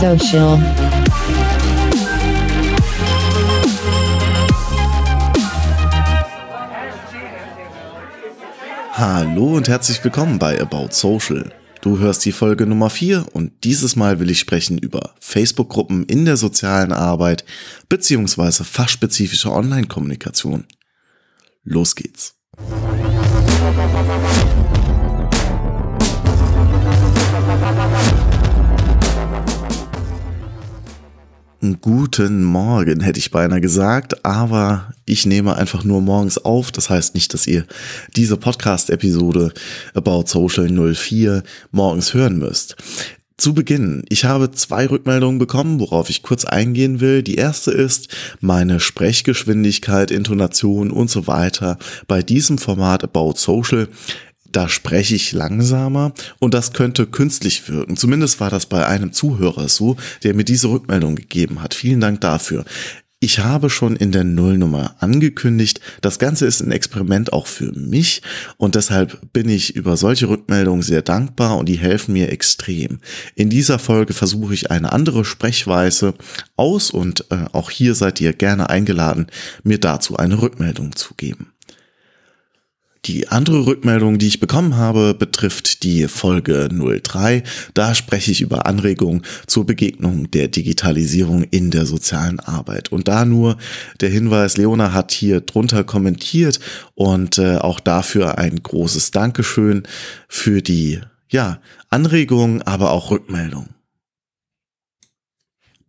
Social. Hallo und herzlich willkommen bei About Social. Du hörst die Folge Nummer 4 und dieses Mal will ich sprechen über Facebook-Gruppen in der sozialen Arbeit beziehungsweise fachspezifische Online-Kommunikation. Los geht's. Guten Morgen hätte ich beinahe gesagt, aber ich nehme einfach nur morgens auf. Das heißt nicht, dass ihr diese Podcast-Episode About Social 04 morgens hören müsst. Zu Beginn, ich habe zwei Rückmeldungen bekommen, worauf ich kurz eingehen will. Die erste ist meine Sprechgeschwindigkeit, Intonation und so weiter bei diesem Format About Social da spreche ich langsamer und das könnte künstlich wirken. Zumindest war das bei einem Zuhörer so, der mir diese Rückmeldung gegeben hat. Vielen Dank dafür. Ich habe schon in der Nullnummer angekündigt, das Ganze ist ein Experiment auch für mich und deshalb bin ich über solche Rückmeldungen sehr dankbar und die helfen mir extrem. In dieser Folge versuche ich eine andere Sprechweise aus und äh, auch hier seid ihr gerne eingeladen, mir dazu eine Rückmeldung zu geben. Die andere Rückmeldung, die ich bekommen habe, betrifft die Folge 03. Da spreche ich über Anregungen zur Begegnung der Digitalisierung in der sozialen Arbeit. Und da nur der Hinweis, Leona hat hier drunter kommentiert und äh, auch dafür ein großes Dankeschön für die ja, Anregungen, aber auch Rückmeldung.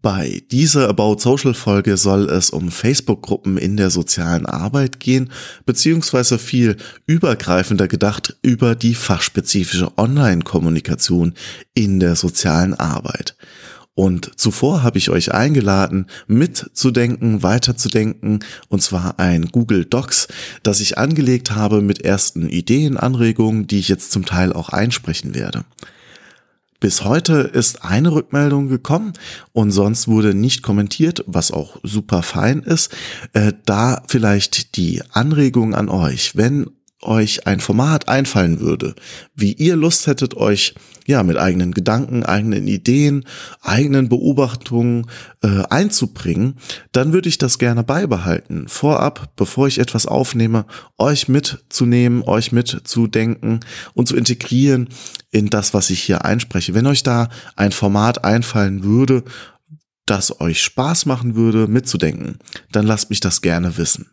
Bei dieser About Social Folge soll es um Facebook-Gruppen in der sozialen Arbeit gehen, beziehungsweise viel übergreifender gedacht über die fachspezifische Online-Kommunikation in der sozialen Arbeit. Und zuvor habe ich euch eingeladen, mitzudenken, weiterzudenken, und zwar ein Google Docs, das ich angelegt habe mit ersten Ideen, Anregungen, die ich jetzt zum Teil auch einsprechen werde. Bis heute ist eine Rückmeldung gekommen und sonst wurde nicht kommentiert, was auch super fein ist. Äh, da vielleicht die Anregung an euch, wenn euch ein Format einfallen würde, wie ihr Lust hättet, euch ja mit eigenen Gedanken, eigenen Ideen, eigenen Beobachtungen äh, einzubringen, dann würde ich das gerne beibehalten. Vorab, bevor ich etwas aufnehme, euch mitzunehmen, euch mitzudenken und zu integrieren in das, was ich hier einspreche. Wenn euch da ein Format einfallen würde, das euch Spaß machen würde, mitzudenken, dann lasst mich das gerne wissen.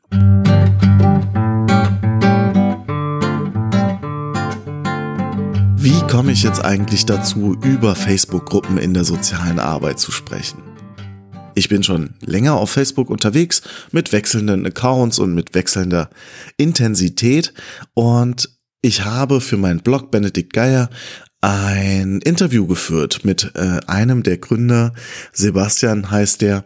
Wie komme ich jetzt eigentlich dazu, über Facebook-Gruppen in der sozialen Arbeit zu sprechen? Ich bin schon länger auf Facebook unterwegs mit wechselnden Accounts und mit wechselnder Intensität und ich habe für meinen Blog Benedikt Geier ein Interview geführt mit äh, einem der Gründer, Sebastian heißt der,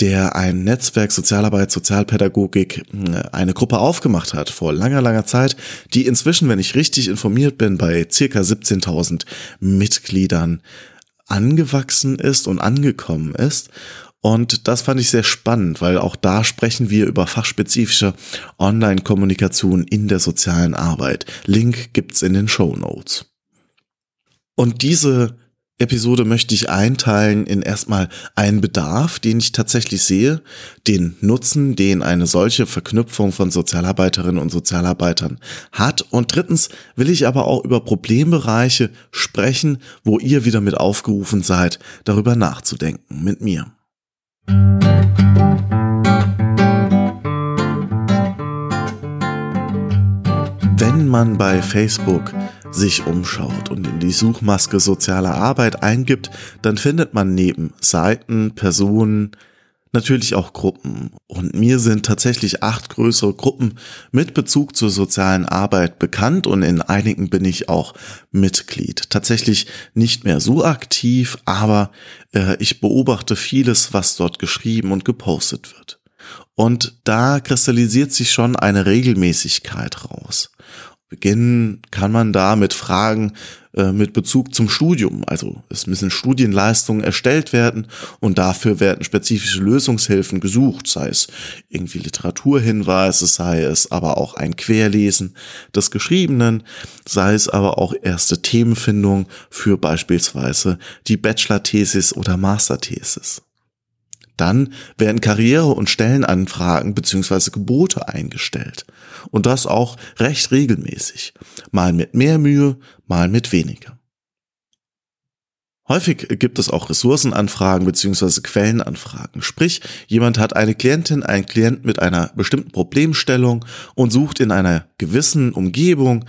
der ein Netzwerk Sozialarbeit, Sozialpädagogik, äh, eine Gruppe aufgemacht hat vor langer, langer Zeit, die inzwischen, wenn ich richtig informiert bin, bei circa 17.000 Mitgliedern angewachsen ist und angekommen ist. Und das fand ich sehr spannend, weil auch da sprechen wir über fachspezifische Online-Kommunikation in der sozialen Arbeit. Link gibt's in den Show Notes. Und diese Episode möchte ich einteilen in erstmal einen Bedarf, den ich tatsächlich sehe, den Nutzen, den eine solche Verknüpfung von Sozialarbeiterinnen und Sozialarbeitern hat. Und drittens will ich aber auch über Problembereiche sprechen, wo ihr wieder mit aufgerufen seid, darüber nachzudenken mit mir. Wenn man bei Facebook sich umschaut und in die Suchmaske soziale Arbeit eingibt, dann findet man neben Seiten, Personen, natürlich auch Gruppen. Und mir sind tatsächlich acht größere Gruppen mit Bezug zur sozialen Arbeit bekannt und in einigen bin ich auch Mitglied. Tatsächlich nicht mehr so aktiv, aber äh, ich beobachte vieles, was dort geschrieben und gepostet wird. Und da kristallisiert sich schon eine Regelmäßigkeit raus. Beginnen kann man da mit Fragen äh, mit Bezug zum Studium. Also es müssen Studienleistungen erstellt werden und dafür werden spezifische Lösungshilfen gesucht, sei es irgendwie Literaturhinweise, sei es aber auch ein Querlesen des Geschriebenen, sei es aber auch erste Themenfindung für beispielsweise die Bachelor-Thesis oder Master-Thesis. Dann werden Karriere- und Stellenanfragen beziehungsweise Gebote eingestellt. Und das auch recht regelmäßig. Mal mit mehr Mühe, mal mit weniger. Häufig gibt es auch Ressourcenanfragen beziehungsweise Quellenanfragen. Sprich, jemand hat eine Klientin, einen Klient mit einer bestimmten Problemstellung und sucht in einer gewissen Umgebung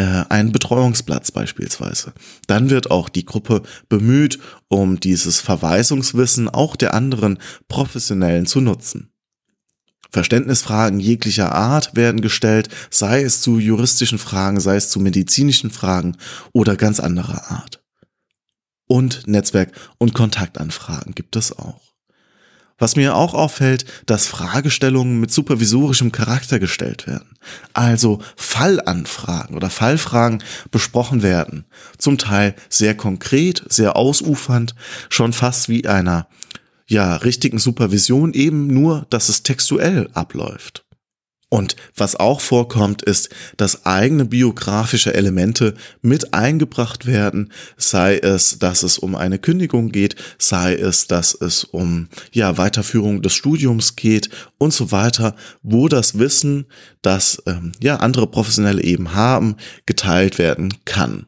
äh, einen Betreuungsplatz beispielsweise. Dann wird auch die Gruppe bemüht, um dieses Verweisungswissen auch der anderen Professionellen zu nutzen. Verständnisfragen jeglicher Art werden gestellt, sei es zu juristischen Fragen, sei es zu medizinischen Fragen oder ganz anderer Art. Und Netzwerk- und Kontaktanfragen gibt es auch. Was mir auch auffällt, dass Fragestellungen mit supervisorischem Charakter gestellt werden. Also Fallanfragen oder Fallfragen besprochen werden. Zum Teil sehr konkret, sehr ausufernd, schon fast wie einer, ja, richtigen Supervision eben nur, dass es textuell abläuft. Und was auch vorkommt, ist, dass eigene biografische Elemente mit eingebracht werden, sei es, dass es um eine Kündigung geht, sei es, dass es um ja Weiterführung des Studiums geht und so weiter, wo das Wissen, das ähm, ja andere Professionelle eben haben, geteilt werden kann.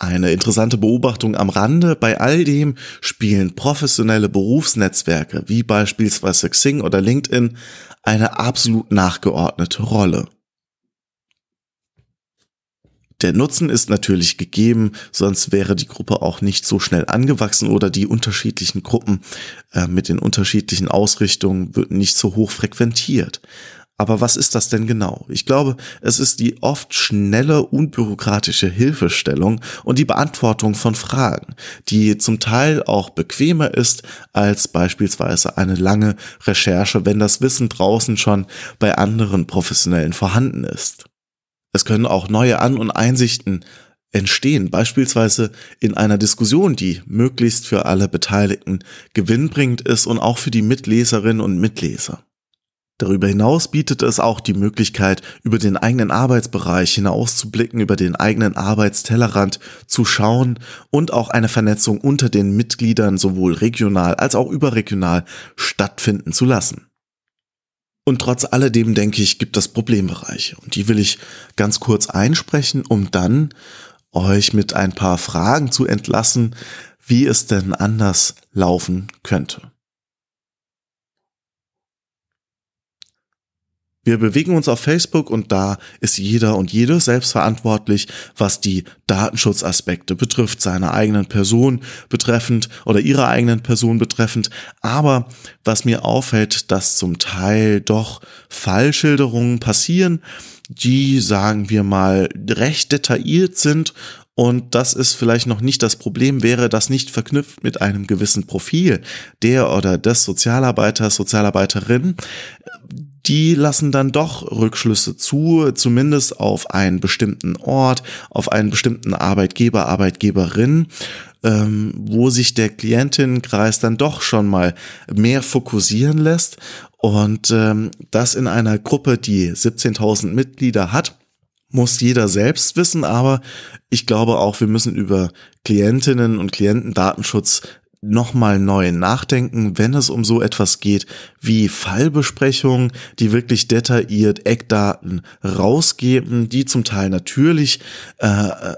Eine interessante Beobachtung am Rande, bei all dem spielen professionelle Berufsnetzwerke wie beispielsweise Xing oder LinkedIn eine absolut nachgeordnete Rolle. Der Nutzen ist natürlich gegeben, sonst wäre die Gruppe auch nicht so schnell angewachsen oder die unterschiedlichen Gruppen äh, mit den unterschiedlichen Ausrichtungen würden nicht so hoch frequentiert. Aber was ist das denn genau? Ich glaube, es ist die oft schnelle, unbürokratische Hilfestellung und die Beantwortung von Fragen, die zum Teil auch bequemer ist als beispielsweise eine lange Recherche, wenn das Wissen draußen schon bei anderen Professionellen vorhanden ist. Es können auch neue An- und Einsichten entstehen, beispielsweise in einer Diskussion, die möglichst für alle Beteiligten gewinnbringend ist und auch für die Mitleserinnen und Mitleser. Darüber hinaus bietet es auch die Möglichkeit, über den eigenen Arbeitsbereich hinauszublicken, über den eigenen Arbeitstellerrand zu schauen und auch eine Vernetzung unter den Mitgliedern sowohl regional als auch überregional stattfinden zu lassen. Und trotz alledem denke ich, gibt es Problembereiche und die will ich ganz kurz einsprechen, um dann euch mit ein paar Fragen zu entlassen, wie es denn anders laufen könnte. Wir bewegen uns auf Facebook und da ist jeder und jede selbstverantwortlich, was die Datenschutzaspekte betrifft, seiner eigenen Person betreffend oder ihrer eigenen Person betreffend. Aber was mir auffällt, dass zum Teil doch Fallschilderungen passieren, die, sagen wir mal, recht detailliert sind und das ist vielleicht noch nicht das Problem, wäre das nicht verknüpft mit einem gewissen Profil der oder des Sozialarbeiters, Sozialarbeiterin, die lassen dann doch Rückschlüsse zu, zumindest auf einen bestimmten Ort, auf einen bestimmten Arbeitgeber, Arbeitgeberin, ähm, wo sich der Klientinnenkreis dann doch schon mal mehr fokussieren lässt. Und ähm, das in einer Gruppe, die 17.000 Mitglieder hat muss jeder selbst wissen, aber ich glaube auch, wir müssen über Klientinnen und Klientendatenschutz nochmal neu nachdenken, wenn es um so etwas geht wie Fallbesprechungen, die wirklich detailliert Eckdaten rausgeben, die zum Teil natürlich äh,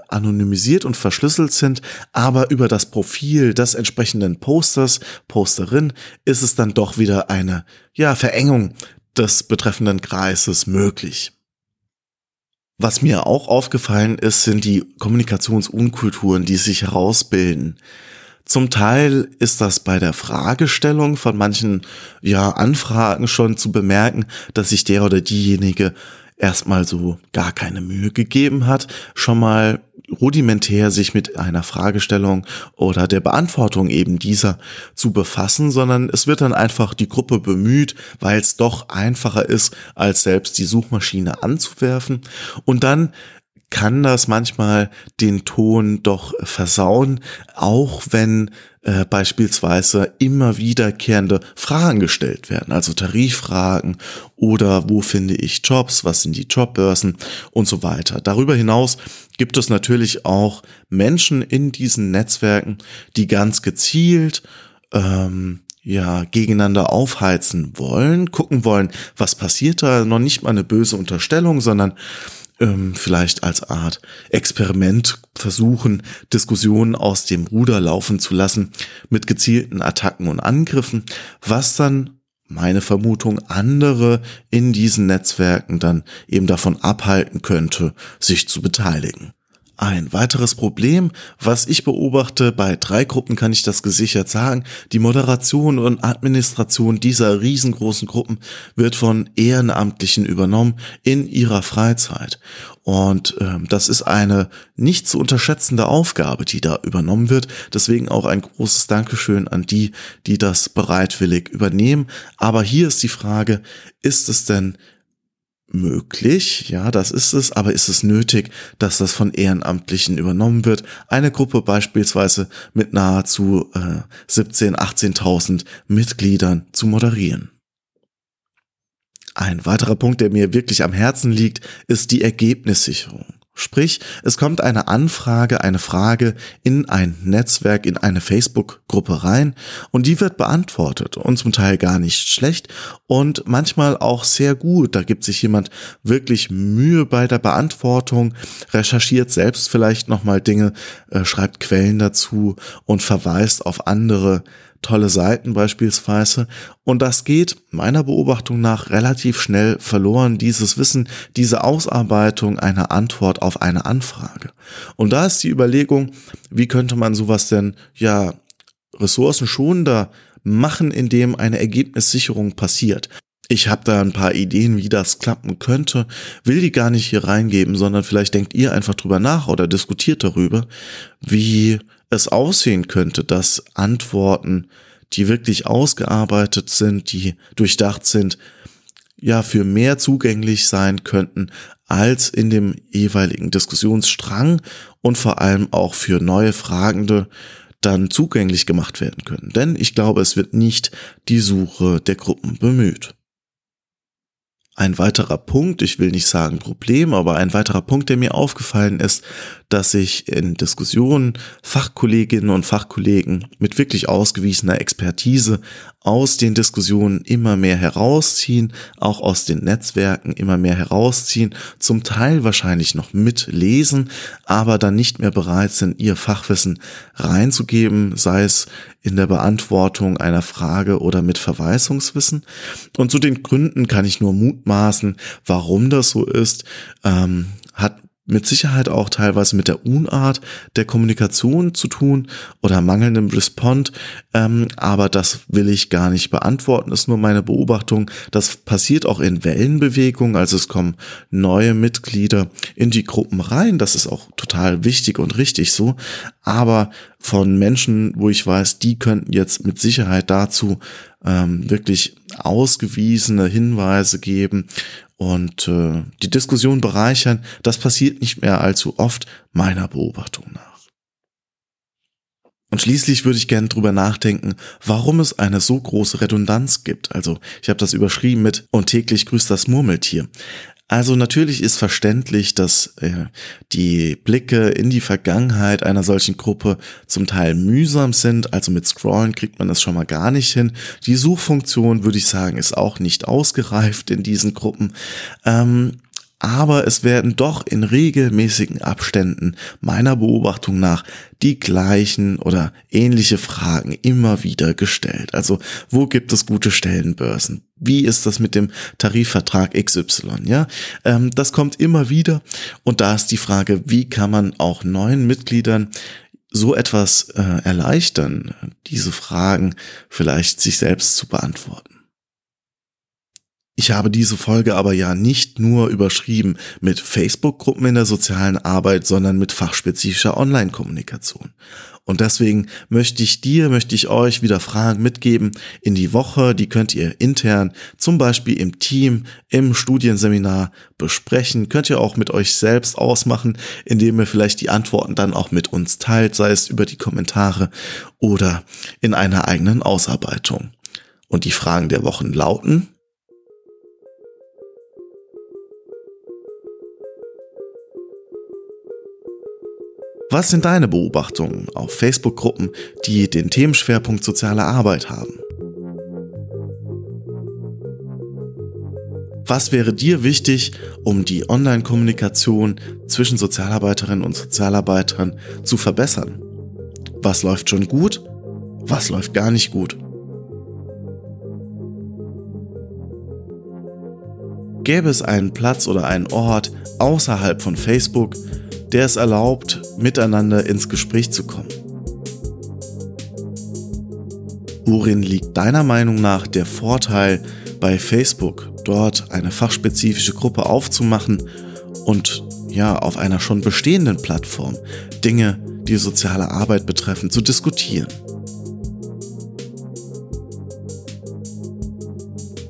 anonymisiert und verschlüsselt sind, aber über das Profil des entsprechenden Posters, Posterin, ist es dann doch wieder eine ja, Verengung des betreffenden Kreises möglich. Was mir auch aufgefallen ist, sind die Kommunikationsunkulturen, die sich herausbilden. Zum Teil ist das bei der Fragestellung von manchen ja, Anfragen schon zu bemerken, dass sich der oder diejenige erstmal so gar keine Mühe gegeben hat, schon mal rudimentär sich mit einer Fragestellung oder der Beantwortung eben dieser zu befassen, sondern es wird dann einfach die Gruppe bemüht, weil es doch einfacher ist, als selbst die Suchmaschine anzuwerfen. Und dann kann das manchmal den Ton doch versauen, auch wenn äh, beispielsweise immer wiederkehrende Fragen gestellt werden, also Tariffragen oder wo finde ich Jobs, was sind die Jobbörsen und so weiter. Darüber hinaus gibt es natürlich auch Menschen in diesen Netzwerken, die ganz gezielt ähm, ja, gegeneinander aufheizen wollen, gucken wollen, was passiert da, noch nicht mal eine böse Unterstellung, sondern ähm, vielleicht als Art Experiment versuchen, Diskussionen aus dem Ruder laufen zu lassen mit gezielten Attacken und Angriffen, was dann meine Vermutung andere in diesen Netzwerken dann eben davon abhalten könnte, sich zu beteiligen. Ein weiteres Problem, was ich beobachte, bei drei Gruppen kann ich das gesichert sagen, die Moderation und Administration dieser riesengroßen Gruppen wird von Ehrenamtlichen übernommen in ihrer Freizeit. Und ähm, das ist eine nicht zu unterschätzende Aufgabe, die da übernommen wird. Deswegen auch ein großes Dankeschön an die, die das bereitwillig übernehmen. Aber hier ist die Frage, ist es denn möglich, ja, das ist es, aber ist es nötig, dass das von Ehrenamtlichen übernommen wird? Eine Gruppe beispielsweise mit nahezu äh, 17, 18.000 Mitgliedern zu moderieren. Ein weiterer Punkt, der mir wirklich am Herzen liegt, ist die Ergebnissicherung. Sprich, es kommt eine Anfrage, eine Frage in ein Netzwerk, in eine Facebook-Gruppe rein und die wird beantwortet und zum Teil gar nicht schlecht und manchmal auch sehr gut. Da gibt sich jemand wirklich Mühe bei der Beantwortung, recherchiert selbst vielleicht nochmal Dinge, äh, schreibt Quellen dazu und verweist auf andere tolle Seiten beispielsweise. Und das geht meiner Beobachtung nach relativ schnell verloren, dieses Wissen, diese Ausarbeitung einer Antwort auf eine Anfrage. Und da ist die Überlegung, wie könnte man sowas denn, ja, ressourcenschonender machen, indem eine Ergebnissicherung passiert. Ich habe da ein paar Ideen, wie das klappen könnte, will die gar nicht hier reingeben, sondern vielleicht denkt ihr einfach drüber nach oder diskutiert darüber, wie es aussehen könnte, dass Antworten, die wirklich ausgearbeitet sind, die durchdacht sind, ja, für mehr zugänglich sein könnten als in dem jeweiligen Diskussionsstrang und vor allem auch für neue Fragende dann zugänglich gemacht werden können. Denn ich glaube, es wird nicht die Suche der Gruppen bemüht. Ein weiterer Punkt, ich will nicht sagen Problem, aber ein weiterer Punkt, der mir aufgefallen ist, dass sich in Diskussionen Fachkolleginnen und Fachkollegen mit wirklich ausgewiesener Expertise aus den Diskussionen immer mehr herausziehen, auch aus den Netzwerken immer mehr herausziehen, zum Teil wahrscheinlich noch mitlesen, aber dann nicht mehr bereit sind, ihr Fachwissen reinzugeben, sei es in der Beantwortung einer Frage oder mit Verweisungswissen. Und zu den Gründen kann ich nur mutmaßen, warum das so ist, ähm, hat mit Sicherheit auch teilweise mit der Unart der Kommunikation zu tun oder mangelndem Respond, ähm, aber das will ich gar nicht beantworten, ist nur meine Beobachtung. Das passiert auch in Wellenbewegungen, also es kommen neue Mitglieder in die Gruppen rein, das ist auch total wichtig und richtig so, aber von Menschen, wo ich weiß, die könnten jetzt mit Sicherheit dazu ähm, wirklich ausgewiesene Hinweise geben und äh, die Diskussion bereichern, das passiert nicht mehr allzu oft meiner Beobachtung nach. Und schließlich würde ich gerne drüber nachdenken, warum es eine so große Redundanz gibt. Also ich habe das überschrieben mit und täglich grüßt das Murmeltier. Also natürlich ist verständlich, dass äh, die Blicke in die Vergangenheit einer solchen Gruppe zum Teil mühsam sind. Also mit Scrollen kriegt man das schon mal gar nicht hin. Die Suchfunktion, würde ich sagen, ist auch nicht ausgereift in diesen Gruppen. Ähm, aber es werden doch in regelmäßigen Abständen meiner Beobachtung nach die gleichen oder ähnliche Fragen immer wieder gestellt. Also wo gibt es gute Stellenbörsen? Wie ist das mit dem Tarifvertrag XY? Ja, ähm, das kommt immer wieder und da ist die Frage, wie kann man auch neuen Mitgliedern so etwas äh, erleichtern, diese Fragen vielleicht sich selbst zu beantworten. Ich habe diese Folge aber ja nicht nur überschrieben mit Facebook-Gruppen in der sozialen Arbeit, sondern mit fachspezifischer Online-Kommunikation. Und deswegen möchte ich dir, möchte ich euch wieder Fragen mitgeben in die Woche. Die könnt ihr intern, zum Beispiel im Team, im Studienseminar besprechen. Könnt ihr auch mit euch selbst ausmachen, indem ihr vielleicht die Antworten dann auch mit uns teilt, sei es über die Kommentare oder in einer eigenen Ausarbeitung. Und die Fragen der Wochen lauten, Was sind deine Beobachtungen auf Facebook-Gruppen, die den Themenschwerpunkt soziale Arbeit haben? Was wäre dir wichtig, um die Online-Kommunikation zwischen Sozialarbeiterinnen und Sozialarbeitern zu verbessern? Was läuft schon gut? Was läuft gar nicht gut? Gäbe es einen Platz oder einen Ort außerhalb von Facebook, der es erlaubt, miteinander ins Gespräch zu kommen. Worin liegt deiner Meinung nach der Vorteil bei Facebook, dort eine fachspezifische Gruppe aufzumachen und ja, auf einer schon bestehenden Plattform Dinge, die soziale Arbeit betreffen, zu diskutieren?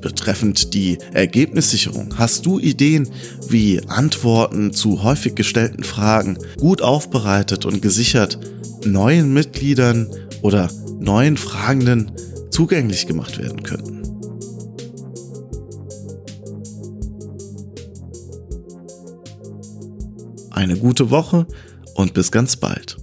Betreffend die Ergebnissicherung, hast du Ideen, wie Antworten zu häufig gestellten Fragen gut aufbereitet und gesichert neuen Mitgliedern oder neuen Fragenden zugänglich gemacht werden könnten? Eine gute Woche und bis ganz bald.